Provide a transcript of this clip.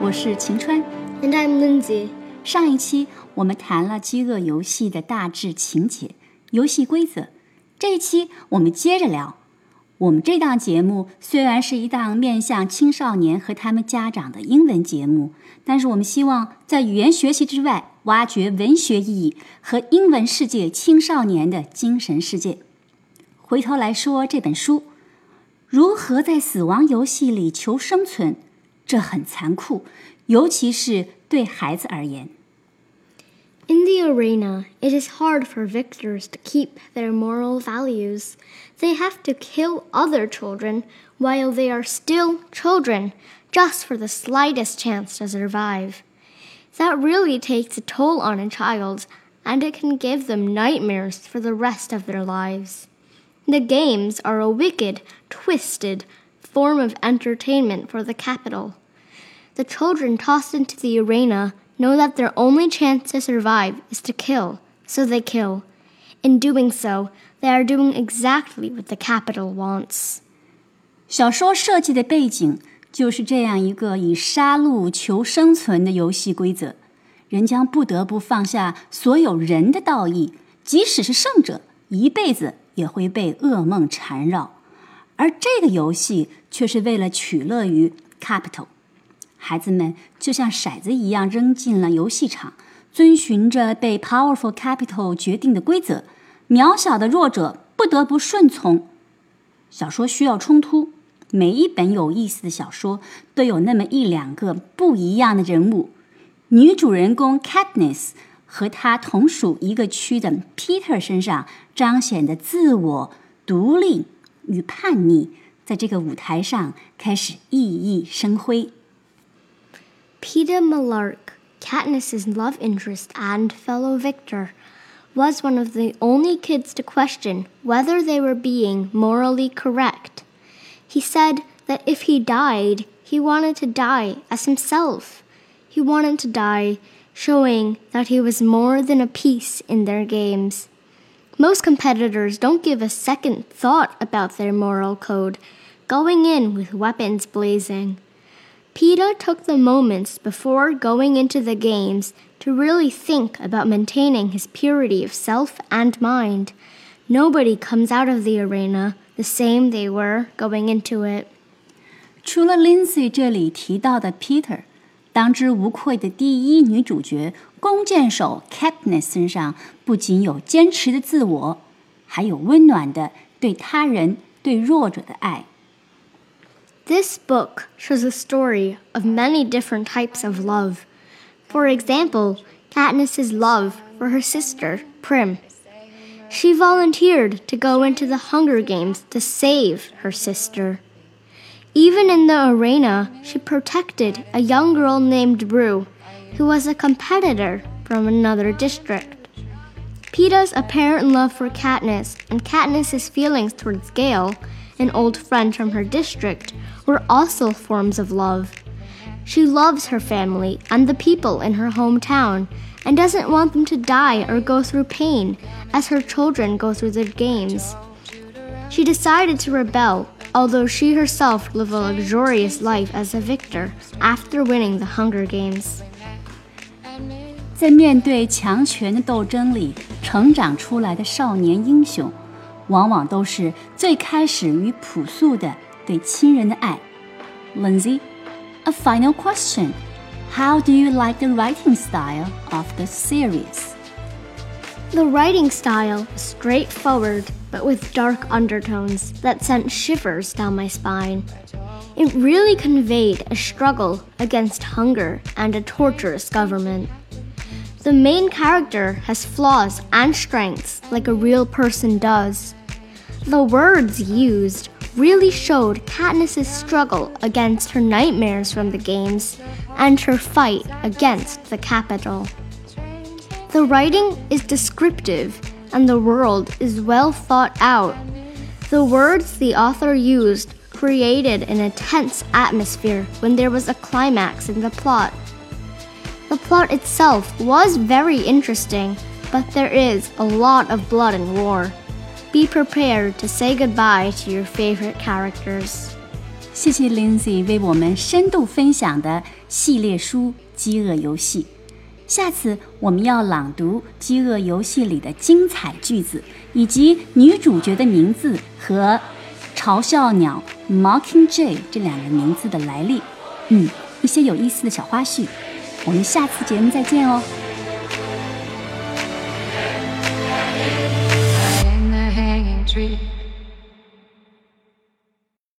我是晴川。And I'm Lindsay. 上一期我们谈了饥饿游戏的大致情节、游戏规则。这一期我们接着聊。我们这档节目虽然是一档面向青少年和他们家长的英文节目，但是我们希望在语言学习之外，挖掘文学意义和英文世界青少年的精神世界。回头来说这本书，如何在死亡游戏里求生存，这很残酷，尤其是对孩子而言。In the arena, it is hard for victors to keep their moral values. They have to kill other children while they are still children, just for the slightest chance to survive. That really takes a toll on a child, and it can give them nightmares for the rest of their lives. The games are a wicked, twisted form of entertainment for the Capitol. The children tossed into the arena know that their only chance to survive is to kill, so they kill. In doing so, they are doing exactly what the Capitol wants. 小说设计的背景就是这样一个以杀戮求生存的游戏规则，人将不得不放下所有人的道义，即使是胜者，一辈子也会被噩梦缠绕。而这个游戏却是为了取乐于 Capitol。孩子们就像骰子一样扔进了游戏场，遵循着被 powerful capital 决定的规则，渺小的弱者不得不顺从。小说需要冲突，每一本有意思的小说都有那么一两个不一样的人物。女主人公 Katniss 和她同属一个区的 Peter 身上彰显的自我、独立与叛逆，在这个舞台上开始熠熠生辉。Peeta Mellark, Katniss's love interest and fellow victor, was one of the only kids to question whether they were being morally correct. He said that if he died, he wanted to die as himself. He wanted to die showing that he was more than a piece in their games. Most competitors don't give a second thought about their moral code, going in with weapons blazing. Peeta took the moments before going into the Games to really think about maintaining his purity of self and mind. Nobody comes out of the arena the same they were going into it. 除了 Lindsay 这里提到的 Peeta，当之无愧的第一女主角弓箭手 Katniss 身上不仅有坚持的自我，还有温暖的对他人、对弱者的爱。This book shows a story of many different types of love. For example, Katniss's love for her sister, Prim. She volunteered to go into the Hunger Games to save her sister. Even in the arena, she protected a young girl named Rue, who was a competitor from another district. Peeta's apparent love for Katniss and Katniss's feelings towards Gale, an old friend from her district, were also forms of love. She loves her family and the people in her hometown and doesn't want them to die or go through pain as her children go through their games. She decided to rebel, although she herself lived a luxurious life as a victor after winning the Hunger Games. 在面对强权的斗争里成长出来的少年英雄， 往往都是最开始于朴素的对亲人的爱。Lindsay, a final question. How do you like the writing style of the series? The writing style was straightforward, but with dark undertones that sent shivers down my spine. It really conveyed a struggle against hunger and a torturous government. The main character has flaws and strengths like a real person does. The words used really showed Katniss's struggle against her nightmares from the games and her fight against the Capitol. The writing is descriptive and the world is well thought out. The words the author used created an intense atmosphere when there was a climax in the plot. The plot itself was very interesting, but there is a lot of blood and war. Be prepared to say goodbye to your favorite characters. 谢谢 Lindsay 为我们深度分享的系列书《饥饿游戏》。下次我们要朗读《饥饿游戏》里的精彩句子，以及女主角的名字和嘲笑鸟 Mockingjay 这两个名字的来历。嗯，一些有意思的小花絮。我们下次节目再见哦。Tree.